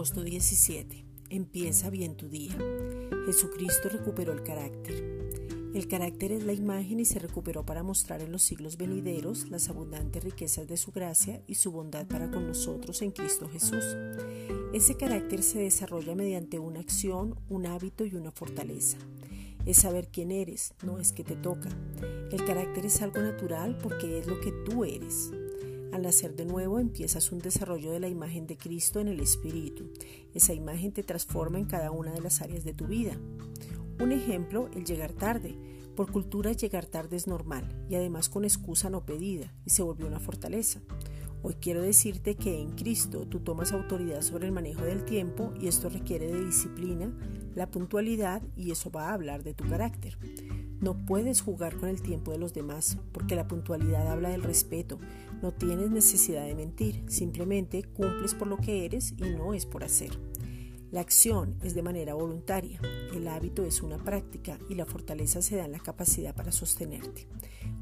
Agosto 17. Empieza bien tu día. Jesucristo recuperó el carácter. El carácter es la imagen y se recuperó para mostrar en los siglos venideros las abundantes riquezas de su gracia y su bondad para con nosotros en Cristo Jesús. Ese carácter se desarrolla mediante una acción, un hábito y una fortaleza. Es saber quién eres, no es que te toca. El carácter es algo natural porque es lo que tú eres. Al nacer de nuevo empiezas un desarrollo de la imagen de Cristo en el Espíritu. Esa imagen te transforma en cada una de las áreas de tu vida. Un ejemplo, el llegar tarde. Por cultura llegar tarde es normal y además con excusa no pedida y se volvió una fortaleza. Hoy quiero decirte que en Cristo tú tomas autoridad sobre el manejo del tiempo y esto requiere de disciplina, la puntualidad y eso va a hablar de tu carácter. No puedes jugar con el tiempo de los demás, porque la puntualidad habla del respeto. No tienes necesidad de mentir, simplemente cumples por lo que eres y no es por hacer. La acción es de manera voluntaria, el hábito es una práctica y la fortaleza se da en la capacidad para sostenerte.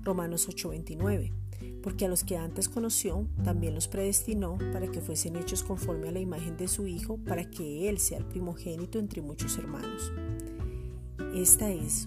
Romanos 8:29 porque a los que antes conoció también los predestinó para que fuesen hechos conforme a la imagen de su Hijo, para que Él sea el primogénito entre muchos hermanos. Esta es